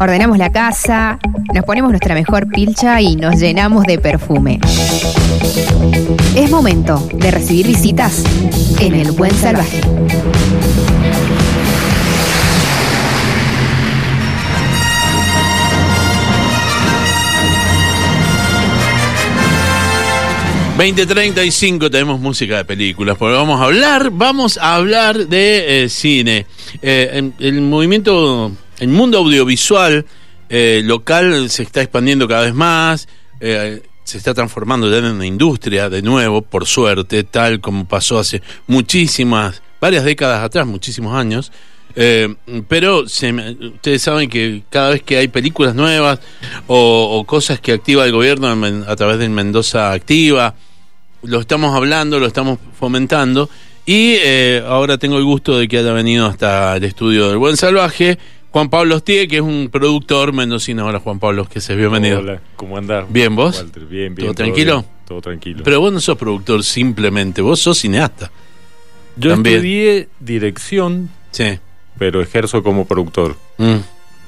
ordenamos la casa, nos ponemos nuestra mejor pilcha y nos llenamos de perfume. Es momento de recibir visitas en el Buen Salvaje. ...2035 tenemos música de películas... ...porque vamos a hablar... ...vamos a hablar de eh, cine... Eh, el movimiento el mundo audiovisual eh, local se está expandiendo cada vez más, eh, se está transformando ya en una industria de nuevo, por suerte, tal como pasó hace muchísimas, varias décadas atrás, muchísimos años. Eh, pero ustedes saben que cada vez que hay películas nuevas o, cosas que activa el gobierno a través del Mendoza Activa, lo estamos hablando, lo estamos fomentando. Y ahora tengo el gusto de que haya venido hasta el estudio del Buen Salvaje Juan Pablo Ostie, que es un productor mendocino. Hola, Juan Pablo, que se bienvenido. Hola, ¿cómo andás? ¿Bien vos? bien, bien. ¿Todo, tranquilo? todo tranquilo. Pero vos no sos productor simplemente, vos sos cineasta. Yo estudié dirección, sí. pero ejerzo como productor. Mm.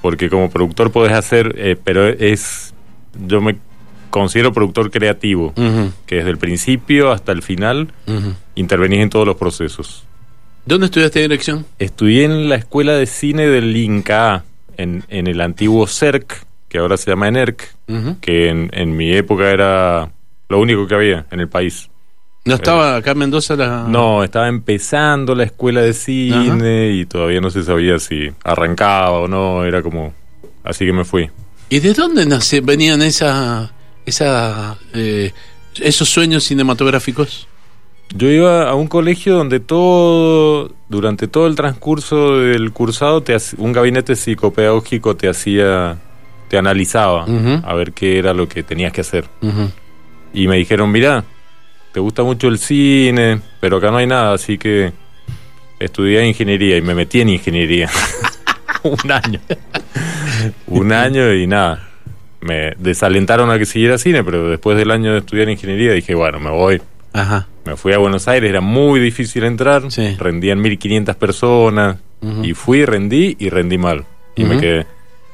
Porque como productor podés hacer, eh, pero es. Yo me considero productor creativo, que desde el principio hasta el final intervenís en todos los procesos. ¿Dónde estudiaste dirección? Estudié en la Escuela de Cine del Inca, en, en el antiguo CERC, que ahora se llama ENERC, que en, mi época era lo único que había en el país. ¿No estaba acá en Mendoza la...? No, estaba empezando la escuela de cine y todavía no se sabía si arrancaba o no, era como... Así que me fui. ¿Y de dónde nace, venían esa, esa, eh, esos sueños cinematográficos? Yo iba a un colegio donde todo, durante todo el transcurso del cursado, te, un gabinete psicopedagógico te hacía, te analizaba a ver qué era lo que tenías que hacer. Y me dijeron, mira, te gusta mucho el cine, pero acá no hay nada, así que estudié ingeniería y me metí en ingeniería. un año. un año y nada. Me desalentaron a que siguiera cine, pero después del año de estudiar ingeniería dije, bueno, me voy. Ajá. Me fui a Buenos Aires, era muy difícil entrar, rendían 1500 personas y fui, rendí y rendí mal. Y me quedé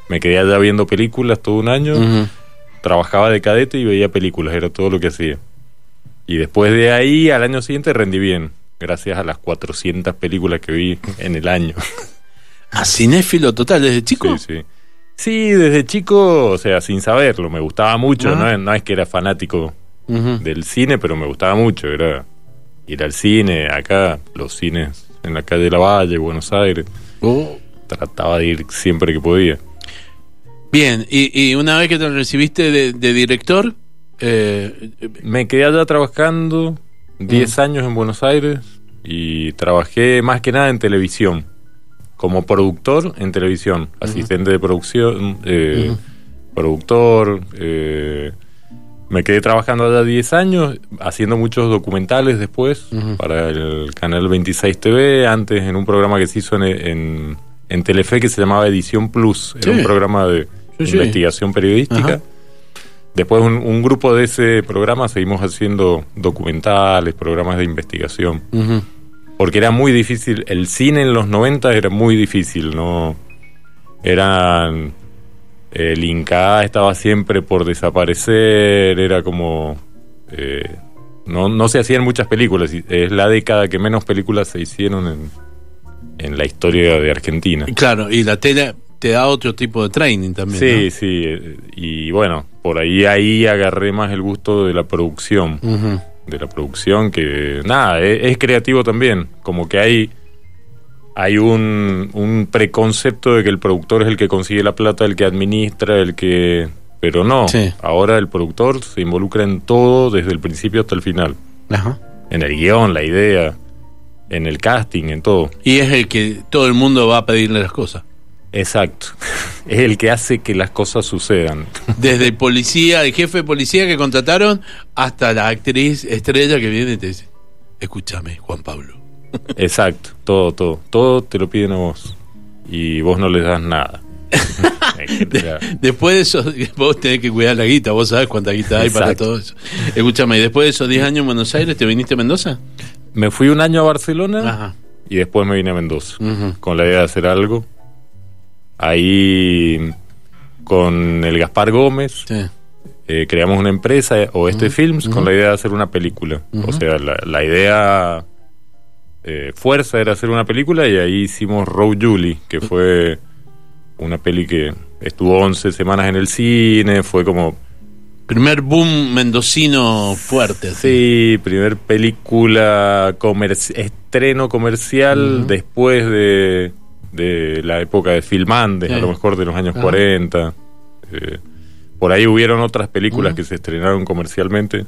me quedé allá viendo películas todo un año, trabajaba de cadete y veía películas, era todo lo que hacía. Y después de ahí, al año siguiente, rendí bien, gracias a las 400 películas que vi en el año. ¿A cinéfilo total desde chico? Sí, sí. Sí, desde chico, o sea, sin saberlo, me gustaba mucho, no, no es que era fanático del cine, pero me gustaba mucho. Era ir al cine, acá, los cines en la calle de la Valle, Buenos Aires. Oh. Trataba de ir siempre que podía. Bien, y, una vez que te recibiste de, director, eh, me quedé allá trabajando 10 años en Buenos Aires y trabajé más que nada en televisión, como productor en televisión, asistente de producción, eh, productor, eh, me quedé trabajando allá 10 años, haciendo muchos documentales después para el canal 26 TV, antes en un programa que se hizo en, en, Telefe que se llamaba Edición Plus, era un programa de investigación periodística. Después un, grupo de ese programa seguimos haciendo documentales, programas de investigación. Porque era muy difícil, el cine en los 90 era muy difícil, ¿no? Eran el Inca estaba siempre por desaparecer, era como... Eh, no, no se hacían muchas películas, es la década que menos películas se hicieron en, en la historia de Argentina. Claro, y la tele te da otro tipo de training también. Sí, sí, eh, y bueno, por ahí ahí agarré más el gusto de la producción, de la producción que nada, es creativo también, como que hay hay un, un, preconcepto de que el productor es el que consigue la plata, el que administra, el que... Pero no, ahora el productor se involucra en todo desde el principio hasta el final. Ajá. En el guion, la idea, en el casting, en todo. Y es el que todo el mundo va a pedirle las cosas. Exacto. Es el que hace que las cosas sucedan. Desde el policía, el jefe de policía que contrataron, hasta la actriz estrella que viene y te dice, escúchame, Juan Pablo Exacto, todo, todo. Todo te lo piden a vos. Y vos no les das nada. después de eso, vos tenés que cuidar la guita, vos sabés cuánta guita hay para todo eso. Escúchame, ¿y después de esos 10 años en Buenos Aires te viniste a Mendoza? Me fui un año a Barcelona y después me vine a Mendoza con la idea de hacer algo. Ahí con el Gaspar Gómez. Sí. eh, creamos una empresa, Oeste Films, con la idea de hacer una película. O sea, la, la idea eh, fuerza era hacer una película y ahí hicimos Road Julie, que fue una peli que estuvo 11 semanas en el cine, fue como Primer boom mendocino fuerte. Sí, primer película comerci- estreno comercial después de, de la época de Filmandes, Sí. a lo mejor de los años. 40. Eh, por ahí hubieron otras películas que se estrenaron comercialmente,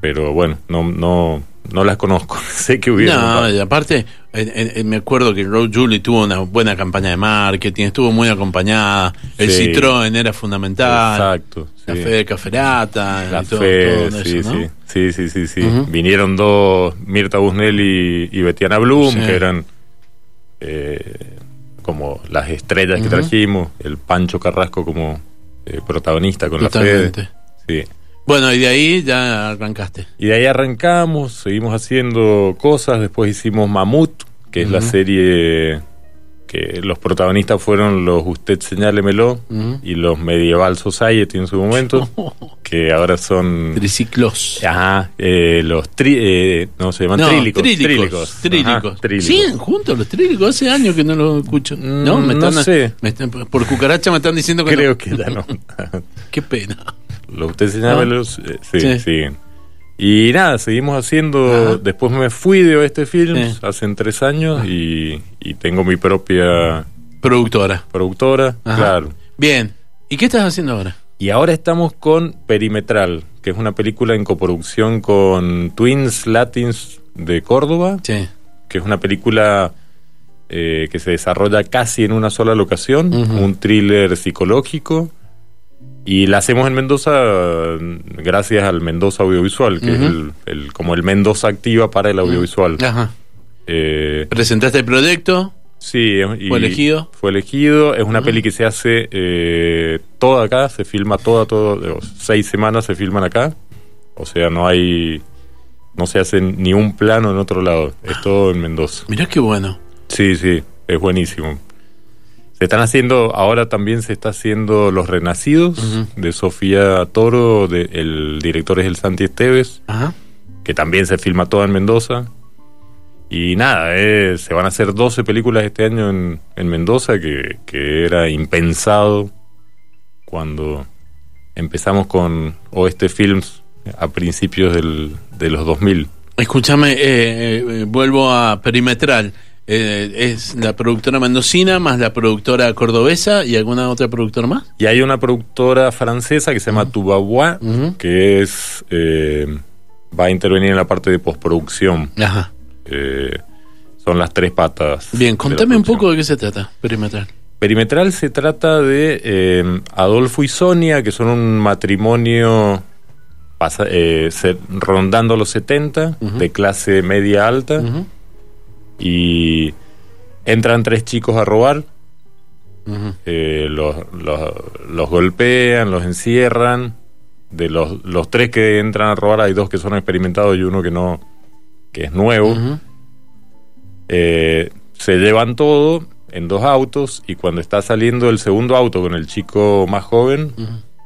pero bueno, no no no las conozco. sé que hubieron. No, y aparte, eh, eh, me acuerdo que Road Julie tuvo una buena campaña de marketing, estuvo muy acompañada. El Sí. Citroën era fundamental. Exacto. La sí. fe de Caferata. La y todo, fe, todo sí, eso, ¿no? sí, sí, sí, sí. Vinieron dos, Mirta Busnell y, y Betiana Blum, Sí. que eran eh, como las estrellas que trajimos, el Pancho Carrasco como eh, protagonista con Totalmente. la fe. Sí. Bueno, y de ahí ya arrancaste. Y de ahí arrancamos, seguimos haciendo cosas, después hicimos Mamut, que es la serie que los protagonistas fueron los Usted Señálemelo y los Medieval Society en su momento, que ahora son... Triciclos. Ajá, eh, los tri, eh, no se llaman No, trílicos. trílicos. Trílicos. Ajá, trílicos. ¿Siguen juntos los trílicos? Hace años que no los escucho. Mm, no, me no están, sé. me están- por cucaracha me están diciendo que Creo no. que ya no. Qué pena. los ustedes señalan los, eh, sí, Sí. siguen. Y nada, seguimos haciendo. Ajá. Después me fui de este film Sí. hace tres años y, y tengo mi propia Productora. productora. Ajá. Claro. Bien. ¿Y qué estás haciendo ahora? Y ahora estamos con Perimetral, que es una película en coproducción con Twins Latins de Córdoba. Sí. que es una película eh, que se desarrolla casi en una sola locación, un thriller psicológico. Y la hacemos en Mendoza gracias al Mendoza Audiovisual, que es el- como el Mendoza activa para el audiovisual. Ajá. Eh, ¿Presentaste el proyecto? Sí, y ¿Fue elegido? Fue elegido. Es una peli que se hace eh, toda acá, se filma toda, todo, seis semanas se filman acá. O sea, no hay, no se hace ni un plano en otro lado. Es todo en Mendoza. Mirá qué bueno. Sí, sí, es buenísimo. Se están haciendo, ahora también se está haciendo Los Renacidos de Sofía Toro, de, el director es el Santi Esteves, Ajá. que también se filma toda en Mendoza. Y nada, eh, se van a hacer 12 películas este año en, en Mendoza, que, que era impensado cuando empezamos con Oeste Films a principios del, de los 2000. Escúchame, eh, eh, vuelvo a Perimetral. Eh, es la productora mendocina más la productora cordobesa y alguna otra productora más. Y hay una productora francesa que se llama Ujú. que es eh, va a intervenir en la parte de postproducción. Ajá. Eh, son las tres patas. Bien, contame un poco de qué se trata, Perimetral. Perimetral se trata de eh, Adolfo y Sonia, que son un matrimonio pasa- eh, se- rondando los 70, Ujú. de clase media alta, y entran tres chicos a robar. Eh, los, los, los golpean, los encierran. De los, los tres que entran a robar hay dos que son experimentados y uno que no, que es nuevo. Eh, se llevan todo en dos autos y cuando está saliendo el segundo auto con el chico más joven,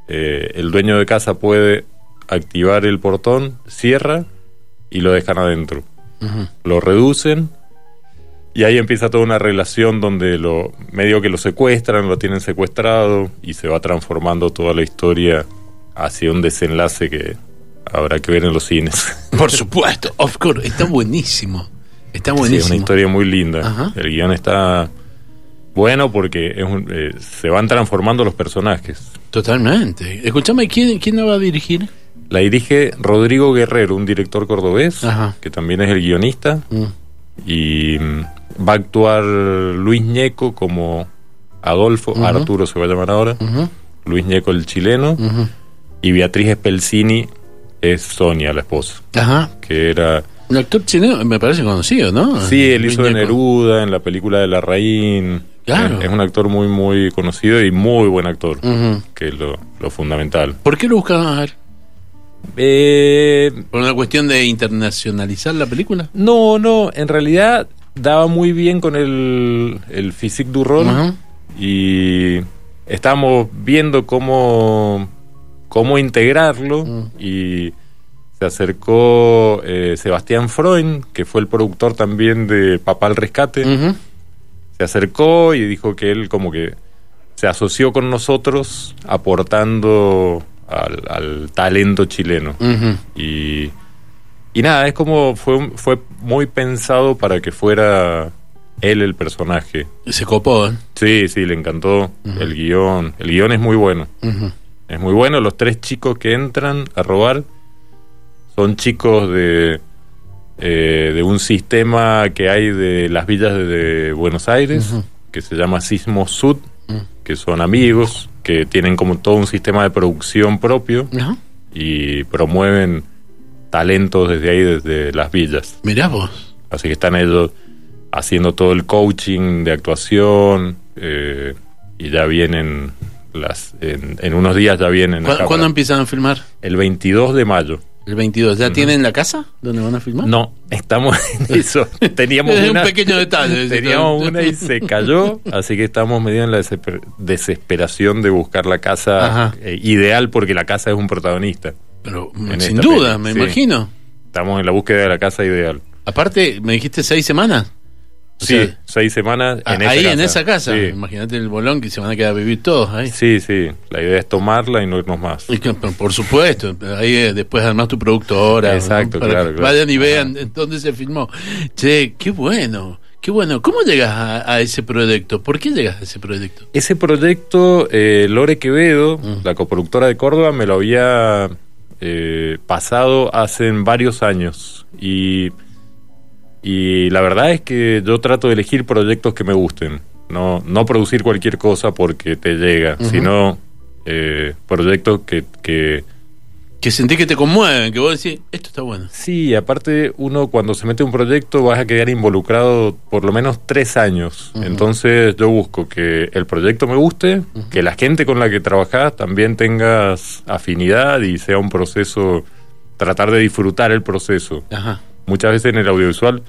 eh, el dueño de casa puede activar el portón, cierra y lo dejan adentro. Lo reducen y ahí empieza toda una relación donde lo medio que lo secuestran, lo tienen secuestrado y se va transformando toda la historia hacia un desenlace que habrá que ver en los cines. Por supuesto, of course, está buenísimo. Está Sí, es buenísimo. una historia muy linda. Ajá. El guion está bueno porque es un- eh, se van transformando los personajes. Totalmente. Escúchame, ¿quién, ¿quién la va a dirigir? La dirige Rodrigo Guerrero, un director cordobés, Ajá. que también es el guionista. Mm. Y mm, va a actuar Luis Ñeco como Adolfo. Arturo se va a llamar ahora, Ujú. Luis Ñeco el chileno, y Beatriz Spelzini es Sonia, la esposa, Ajá. que era... Un actor chileno me parece conocido, ¿no? Sí, él hizo de. Neruda en la película de La Raín. Claro. Es, es un actor muy, muy conocido y muy buen actor, que es lo, lo fundamental. ¿Por qué lo buscaban a ver? Eh, ¿Por una cuestión de internacionalizar la película? no, no, en realidad daba muy bien con el, el physique du rol Ajá. y estamos viendo cómo, cómo integrarlo Mm. y se acercó eh, Sebastián Freund, que fue el productor también de Papá al Rescate, se acercó y dijo que él como que se asoció con nosotros aportando al, al talento chileno. Y, y nada, es como fue, fue muy pensado para que fuera él el personaje. Se copó, ¿eh? Sí, sí, le encantó el guion. El guion es muy bueno. Es muy bueno. Los tres chicos que entran a robar son chicos de, eh, de un sistema que hay de las villas de, Buenos Aires, que se llama Sismo Sud, Mm. que son amigos, que tienen como todo un sistema de producción propio y promueven talentos desde ahí, desde las villas. Mirá vos. Así que están ellos haciendo todo el coaching de actuación eh, y ya vienen las en, en unos días ya vienen ¿Cu- acá ¿Cuándo para- empiezan a filmar? el 22 de mayo El 22. ¿Ya tienen la casa donde van a filmar? no estamos en eso teníamos Es un una pequeño detalle. teníamos una y se cayó así que estamos medio en la desesper- desesperación de buscar la casa eh, ideal porque la casa es un protagonista Pero sin duda, peli, me sí. imagino. estamos en la búsqueda de la casa ideal Aparte, me dijiste seis semanas. O sí sea, seis semanas a- en esa ahí casa. en esa casa. Sí. Imagínate el bolón que se van a quedar a vivir todos ahí. Sí, sí, la idea es tomarla y no irnos más. Y que, por supuesto, ahí eh, después además tu productora. Exacto, Para claro, que claro. Vayan y vean dónde se filmó. Che, qué bueno, qué bueno. ¿Cómo llegas a, a ese proyecto? ¿Por qué llegas a ese proyecto? Ese proyecto, eh, Lore Quevedo, Mm. la coproductora de Córdoba, me lo había eh, pasado hace varios años. Y, y la verdad es que yo trato de elegir proyectos que me gusten. No, no producir cualquier cosa porque te llega, sino eh, proyectos que, que, Que sentí que te conmueven, que vos decís, esto está bueno. Sí, aparte uno cuando se mete en un proyecto vas a quedar involucrado por lo menos tres años. Entonces yo busco que el proyecto me guste, que la gente con la que trabajás también tengas afinidad y sea un proceso, tratar de disfrutar el proceso. Ajá. Muchas veces en el audiovisual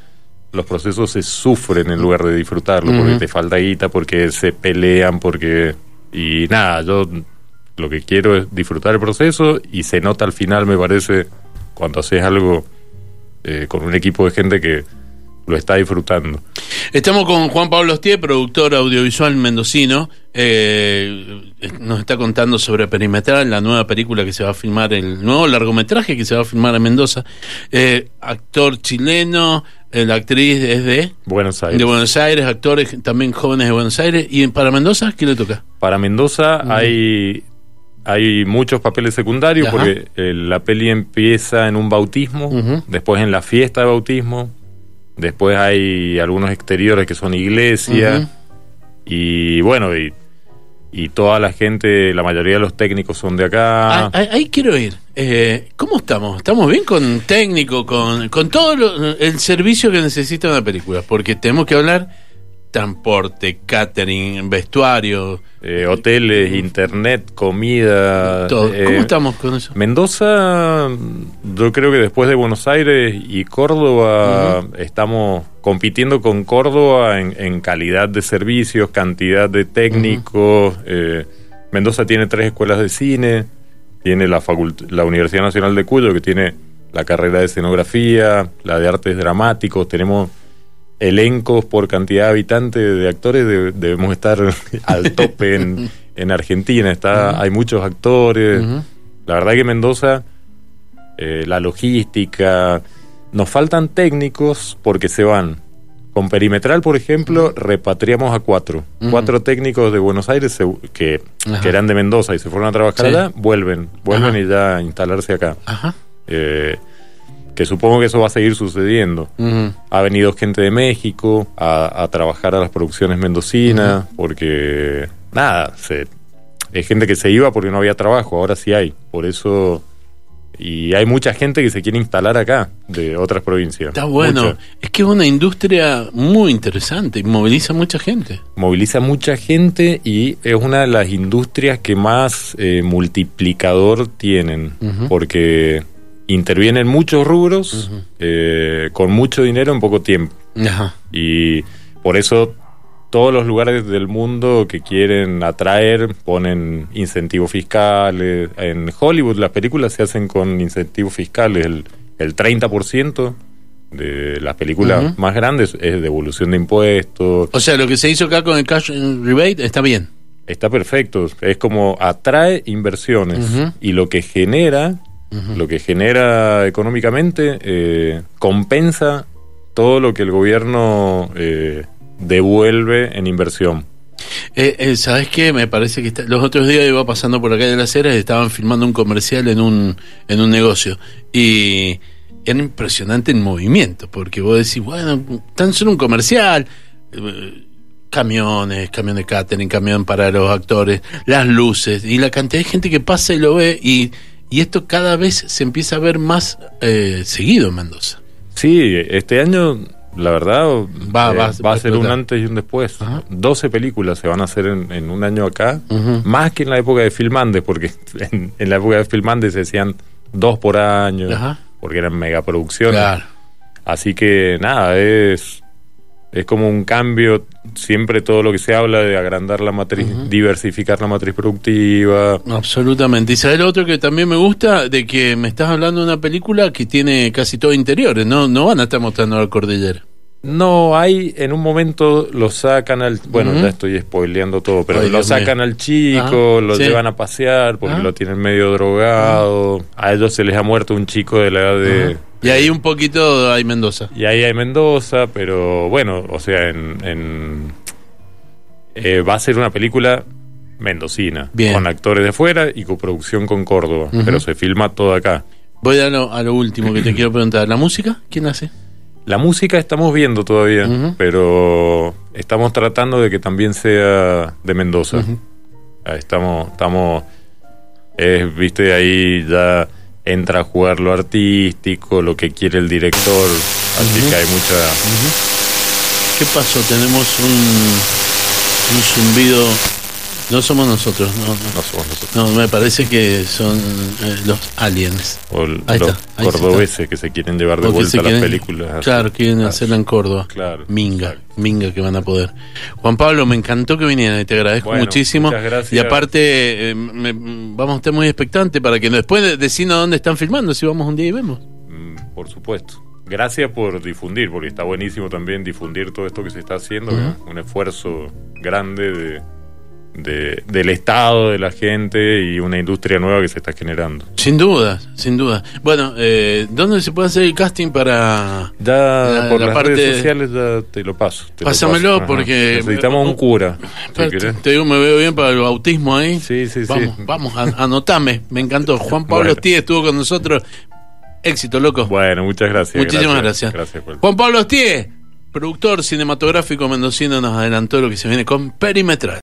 los procesos se sufren en lugar de disfrutarlo, porque te falta guita, porque se pelean, porque... Y nada, yo lo que quiero es disfrutar el proceso y se nota al final, me parece, cuando haces algo eh, con un equipo de gente que lo está disfrutando. Estamos con Juan Pablo Ostier, productor audiovisual mendocino. Eh, nos está contando sobre Perimetral, la nueva película que se va a filmar, el nuevo largometraje que se va a filmar en Mendoza. Eh, actor chileno, la actriz es de, Buenos Aires. de Buenos Aires, actores también jóvenes de Buenos Aires. ¿Y para Mendoza qué le toca? Para Mendoza hay, hay muchos papeles secundarios Ajá. porque eh, la peli empieza en un bautismo, después en la fiesta de bautismo, después hay algunos exteriores que son iglesias y bueno, y, y toda la gente, la mayoría de los técnicos son de acá. Ah, ahí, quiero ir. Eh, ¿Cómo estamos? ¿Estamos bien con técnico, con, con todo lo- el servicio que necesita una película? Porque tenemos que hablar transporte, catering, vestuario, Eh, hoteles, internet, comida. todo. eh, ¿Cómo estamos con eso? Mendoza, yo creo que después de Buenos Aires y Córdoba, estamos compitiendo con Córdoba en, en calidad de servicios, cantidad de técnicos. eh, Mendoza tiene tres escuelas de cine, tiene la, facult- la Universidad Nacional de Cuyo, que tiene la carrera de escenografía, la de artes dramáticos, tenemos elencos por cantidad de habitantes de actores, de- debemos estar al tope en, en Argentina, está, hay muchos actores. La verdad que Mendoza, eh, la logística, nos faltan técnicos porque se van. Con Perimetral, por ejemplo, repatriamos a cuatro. Cuatro técnicos de Buenos Aires se- que, eran de Mendoza y se fueron a trabajar Sí. allá, vuelven, vuelven Ajá. y ya a instalarse acá. Ajá. Eh, que supongo que eso va a seguir sucediendo. Ha venido gente de México a, a trabajar a las producciones mendocinas, porque nada, se, es gente que se iba porque no había trabajo, ahora sí hay. Por eso. Y hay mucha gente que se quiere instalar acá, de otras provincias. Está bueno. Mucha. Es que es una industria muy interesante y moviliza mucha gente. Moviliza mucha gente y es una de las industrias que más eh, multiplicador tienen, porque intervienen muchos rubros eh, con mucho dinero en poco tiempo. Ajá. Y por eso todos los lugares del mundo que quieren atraer ponen incentivos fiscales. En Hollywood las películas se hacen con incentivos fiscales. El, el 30% de las películas más grandes es devolución de impuestos. O sea, lo que se hizo acá con el cash rebate está bien. Está perfecto. Es como atrae inversiones y lo que genera, lo que genera económicamente, eh, compensa todo lo que el gobierno eh, devuelve en inversión. Eh, eh, ¿Sabes qué? Me parece que está- los otros días iba pasando por acá de las Heras y estaban filmando un comercial en un, en un negocio. Y era impresionante el movimiento, porque vos decís, bueno, tan solo un comercial, camiones, camión de catering, camión para los actores, las luces, y la cantidad de gente que pasa y lo ve, y, y esto cada vez se empieza a ver más eh, seguido en Mendoza. Sí, este año, la verdad, Va- eh, va- va, va a ser un antes y un después. Ajá. 12 películas se van a hacer en, en un año acá, más que en la época de Filmandes, porque en, en la época de Filmandes se hacían dos por año, Ajá. porque eran megaproducciones. Claro. Así que nada, es, es como un cambio. Siempre todo lo que se habla de agrandar la matriz, diversificar la matriz productiva. Absolutamente. Y sabes lo otro que también me gusta, de que me estás hablando de una película que tiene casi todo interiores, no, no van a estar mostrando la cordillera. No, hay en un momento lo sacan al. Bueno, ya estoy spoileando todo, pero Ay, lo Dios sacan mío. al chico, Ajá, lo sí. llevan a pasear porque Ajá. lo tienen medio drogado. A ellos se les ha muerto un chico de la edad de. Y ahí un poquito hay Mendoza. Y ahí hay Mendoza, pero bueno, o sea, en. en- eh, va a ser una película mendocina, Bien. con actores de fuera y coproducción con Córdoba, pero se filma todo acá. Voy a lo, a lo último que te quiero preguntar. ¿La música? ¿Quién hace? La música estamos viendo todavía, pero estamos tratando de que también sea de Mendoza. Ah, Estamos, estamos, eh, viste, ahí ya entra a jugar lo artístico, lo que quiere el director, así que hay mucha... ¿Qué pasó? Tenemos un, un zumbido. No somos nosotros, no, no. No somos nosotros. No, me parece que son eh, los aliens. O el- Ahí los está, ahí cordobeses que se quieren llevar de O vuelta las películas. Claro, quieren Ah, hacerla en Córdoba. Claro. Minga, minga que van a poder. Juan Pablo, me encantó que vinieran y te agradezco Bueno, muchísimo. muchas gracias. Y aparte, eh, me- vamos a estar muy expectantes para que después de- decirnos dónde están filmando, si vamos un día y vemos. Mm, Por supuesto. Gracias por difundir, porque está buenísimo también difundir todo esto que se está haciendo, un esfuerzo grande de, de- del Estado, de la gente y una industria nueva que se está generando. Sin duda, sin duda. Bueno, eh, ¿dónde se puede hacer el casting para...? Ya La- por la las parte- redes sociales ya te lo paso. te lo Pásamelo, paso. Porque- Necesitamos un cura. Espérate, te digo, me veo bien para el bautismo ahí. Sí, sí, sí. Vamos, vamos, an- anotame. Me encantó. Juan Pablo Bueno. Tíe estuvo con nosotros. Éxito, loco. Bueno, muchas gracias. Muchísimas gracias. Juan Pablo Tíe, productor cinematográfico mendocino, nos adelantó lo que se viene con Perimetral.